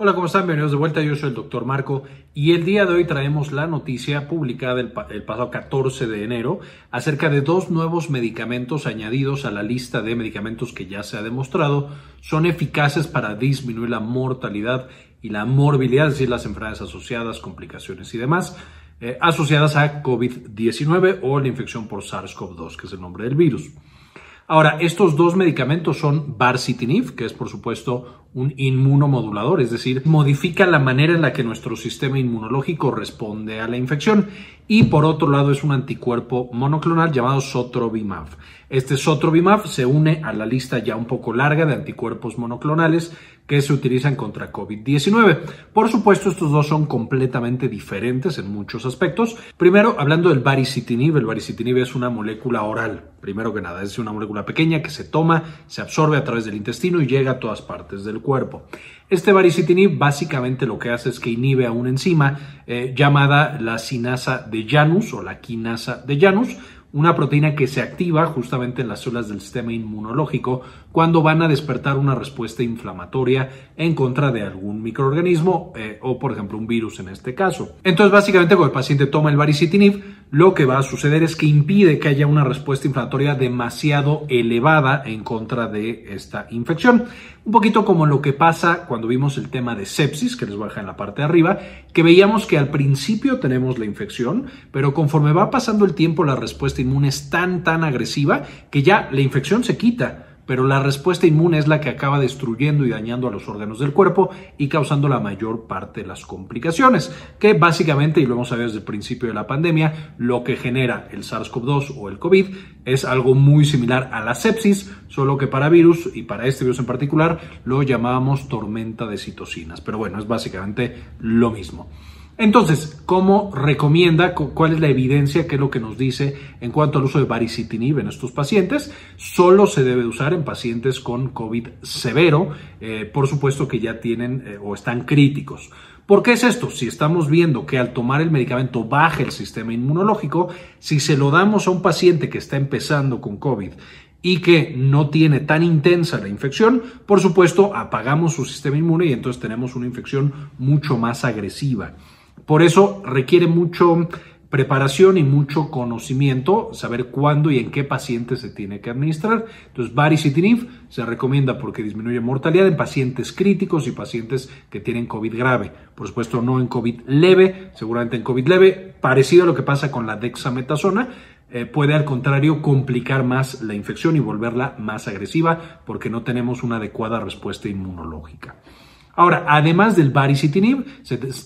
Hola, ¿cómo están? Bienvenidos de vuelta. Yo soy el doctor Marco y el día de hoy traemos la noticia publicada el, pasado 14 de enero acerca de dos nuevos medicamentos añadidos a la lista de medicamentos que ya se ha demostrado son eficaces para disminuir la mortalidad y la morbilidad, es decir, las enfermedades asociadas, complicaciones y demás, eh, asociadas a COVID-19 o la infección por SARS-CoV-2, que es el nombre del virus. Ahora, estos dos medicamentos son barcitinib, que es por supuesto un inmunomodulador, es decir, modifica la manera en la que nuestro sistema inmunológico responde a la infección. Y por otro lado es un anticuerpo monoclonal llamado Sotrovimab. Este Sotrovimab se une a la lista ya un poco larga de anticuerpos monoclonales que se utilizan contra COVID-19. Por supuesto, estos dos son completamente diferentes en muchos aspectos. Primero, hablando del baricitinib, el baricitinib es una molécula oral, primero que nada, es una molécula pequeña que se toma, se absorbe a través del intestino y llega a todas partes del cuerpo. Este baricitinib básicamente lo que hace es que inhibe a una enzima eh, llamada la sinasa de Janus o la quinasa de Janus, una proteína que se activa justamente en las células del sistema inmunológico cuando van a despertar una respuesta inflamatoria en contra de algún microorganismo eh, o por ejemplo un virus en este caso. Entonces básicamente cuando el paciente toma el baricitinib lo que va a suceder es que impide que haya una respuesta inflamatoria demasiado elevada en contra de esta infección. Un poquito como lo que pasa cuando vimos el tema de sepsis, que les voy a dejar en la parte de arriba, que veíamos que al principio tenemos la infección, pero conforme va pasando el tiempo la respuesta inmune es tan, tan agresiva que ya la infección se quita pero la respuesta inmune es la que acaba destruyendo y dañando a los órganos del cuerpo y causando la mayor parte de las complicaciones, que básicamente, y lo hemos sabido desde el principio de la pandemia, lo que genera el SARS-CoV-2 o el COVID es algo muy similar a la sepsis, solo que para virus y para este virus en particular lo llamábamos tormenta de citocinas, pero bueno, es básicamente lo mismo. Entonces, ¿cómo recomienda? ¿Cuál es la evidencia? ¿Qué es lo que nos dice en cuanto al uso de baricitinib en estos pacientes? Solo se debe usar en pacientes con COVID severo, eh, por supuesto que ya tienen eh, o están críticos. ¿Por qué es esto? Si estamos viendo que al tomar el medicamento baja el sistema inmunológico, si se lo damos a un paciente que está empezando con COVID y que no tiene tan intensa la infección, por supuesto apagamos su sistema inmune y entonces tenemos una infección mucho más agresiva. Por eso requiere mucho preparación y mucho conocimiento, saber cuándo y en qué paciente se tiene que administrar. Entonces, baricitinib se recomienda porque disminuye mortalidad en pacientes críticos y pacientes que tienen COVID grave. Por supuesto, no en COVID leve, seguramente en COVID leve, parecido a lo que pasa con la dexametasona, eh, puede al contrario complicar más la infección y volverla más agresiva porque no tenemos una adecuada respuesta inmunológica. Ahora, además del baricitinib,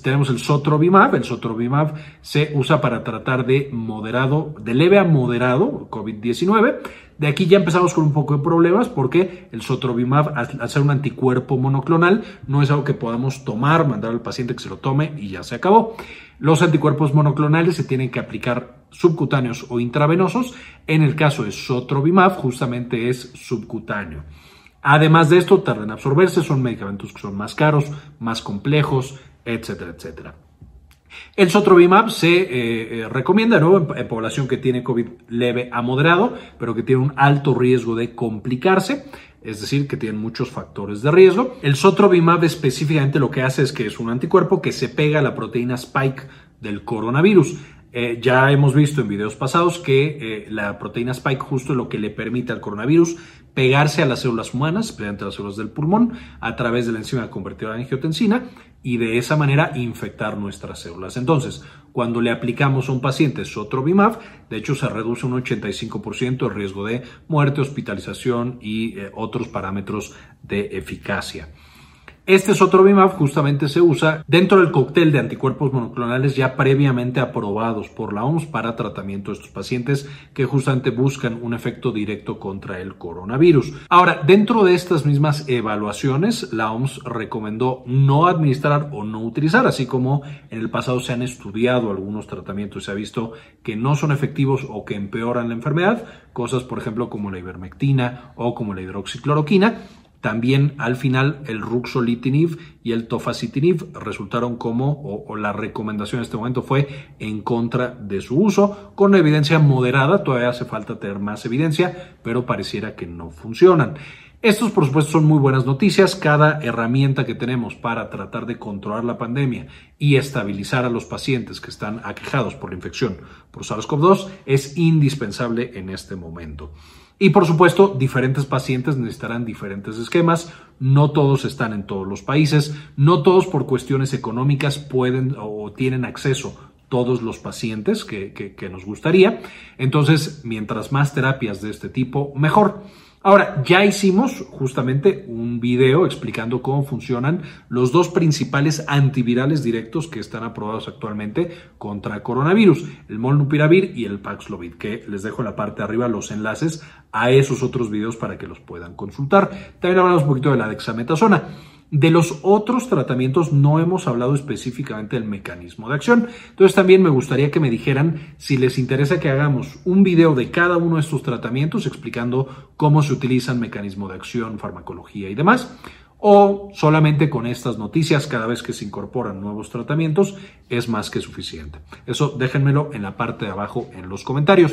tenemos el sotrovimab. El sotrovimab se usa para tratar de moderado, de leve a moderado COVID-19. De aquí ya empezamos con un poco de problemas porque el sotrovimab, al ser un anticuerpo monoclonal, no es algo que podamos tomar, mandar al paciente que se lo tome y ya se acabó. Los anticuerpos monoclonales se tienen que aplicar subcutáneos o intravenosos. En el caso de sotrovimab, justamente es subcutáneo. Además de esto, tardan en absorberse, son medicamentos que son más caros, más complejos, etcétera, etcétera. El sotrovimab se eh, eh, recomienda en, población que tiene COVID leve a moderado, pero que tiene un alto riesgo de complicarse, es decir, que tienen muchos factores de riesgo. El sotrovimab específicamente lo que hace es que es un anticuerpo que se pega a la proteína spike del coronavirus. Eh, ya hemos visto en videos pasados que la proteína spike justo es lo que le permite al coronavirus pegarse a las células humanas, especialmente las células del pulmón, a través de la enzima convertidora en angiotensina y de esa manera infectar nuestras células. Entonces, cuando le aplicamos a un paciente sotrovimab, de hecho se reduce un 85% el riesgo de muerte, hospitalización y eh, otros parámetros de eficacia. Este sotrovimab justamente se usa dentro del cóctel de anticuerpos monoclonales ya previamente aprobados por la OMS para tratamiento de estos pacientes que justamente buscan un efecto directo contra el coronavirus. Ahora, dentro de estas mismas evaluaciones, la OMS recomendó no administrar o no utilizar, así como en el pasado se han estudiado algunos tratamientos y se ha visto que no son efectivos o que empeoran la enfermedad, cosas por ejemplo como la ivermectina o como la hidroxicloroquina también al final el ruxolitinib y el tofacitinib resultaron como, o, la recomendación en este momento fue en contra de su uso, con evidencia moderada, todavía hace falta tener más evidencia, pero pareciera que no funcionan. Estos, por supuesto, son muy buenas noticias. Cada herramienta que tenemos para tratar de controlar la pandemia y estabilizar a los pacientes que están aquejados por la infección por SARS-CoV-2 es indispensable en este momento. Y por supuesto, diferentes pacientes necesitarán diferentes esquemas. No todos están en todos los países. No todos por cuestiones económicas pueden o tienen acceso todos los pacientes que, que nos gustaría. Entonces, mientras más terapias de este tipo, mejor. Ahora, ya hicimos justamente un video explicando cómo funcionan los dos principales antivirales directos que están aprobados actualmente contra coronavirus, el Molnupiravir y el Paxlovid, que les dejo en la parte de arriba los enlaces a esos otros videos para que los puedan consultar. También hablamos un poquito de la dexametasona. De los otros tratamientos no hemos hablado específicamente del mecanismo de acción. Entonces también me gustaría que me dijeran si les interesa que hagamos un video de cada uno de estos tratamientos explicando cómo se utilizan mecanismo de acción, farmacología y demás o solamente con estas noticias cada vez que se incorporan nuevos tratamientos es más que suficiente. Eso déjenmelo en la parte de abajo en los comentarios.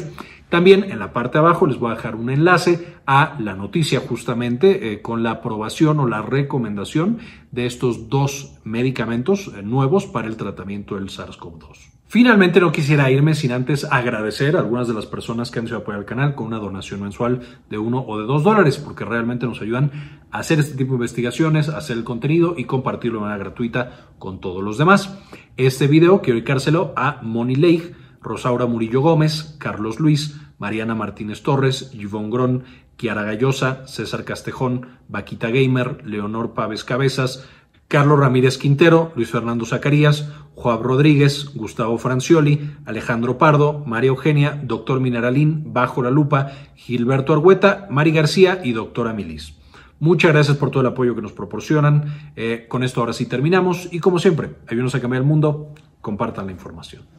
También en la parte de abajo les voy a dejar un enlace a la noticia justamente eh, con la aprobación o la recomendación de estos dos medicamentos eh, nuevos para el tratamiento del SARS-CoV-2. Finalmente no quisiera irme sin antes agradecer a algunas de las personas que han sido apoyar al canal con una donación mensual de uno o de dos dólares, porque realmente nos ayudan a hacer este tipo de investigaciones, hacer el contenido y compartirlo de manera gratuita con todos los demás. Este video quiero dedicárselo a Moni Leigh, Rosaura Murillo Gómez, Carlos Luis, Mariana Martínez Torres, Yvonne Gron, Kiara Gallosa, César Castejón, Vaquita Gamer, Leonor Paves Cabezas, Carlos Ramírez Quintero, Luis Fernando Zacarías, Juan Rodríguez, Gustavo Francioli, Alejandro Pardo, María Eugenia, Doctor Mineralín, Bajo la Lupa, Gilberto Argueta, Mari García y Doctora Milis. Muchas gracias por todo el apoyo que nos proporcionan. Eh, con esto ahora sí terminamos y como siempre, ayúdenos a cambiar el mundo, compartan la información.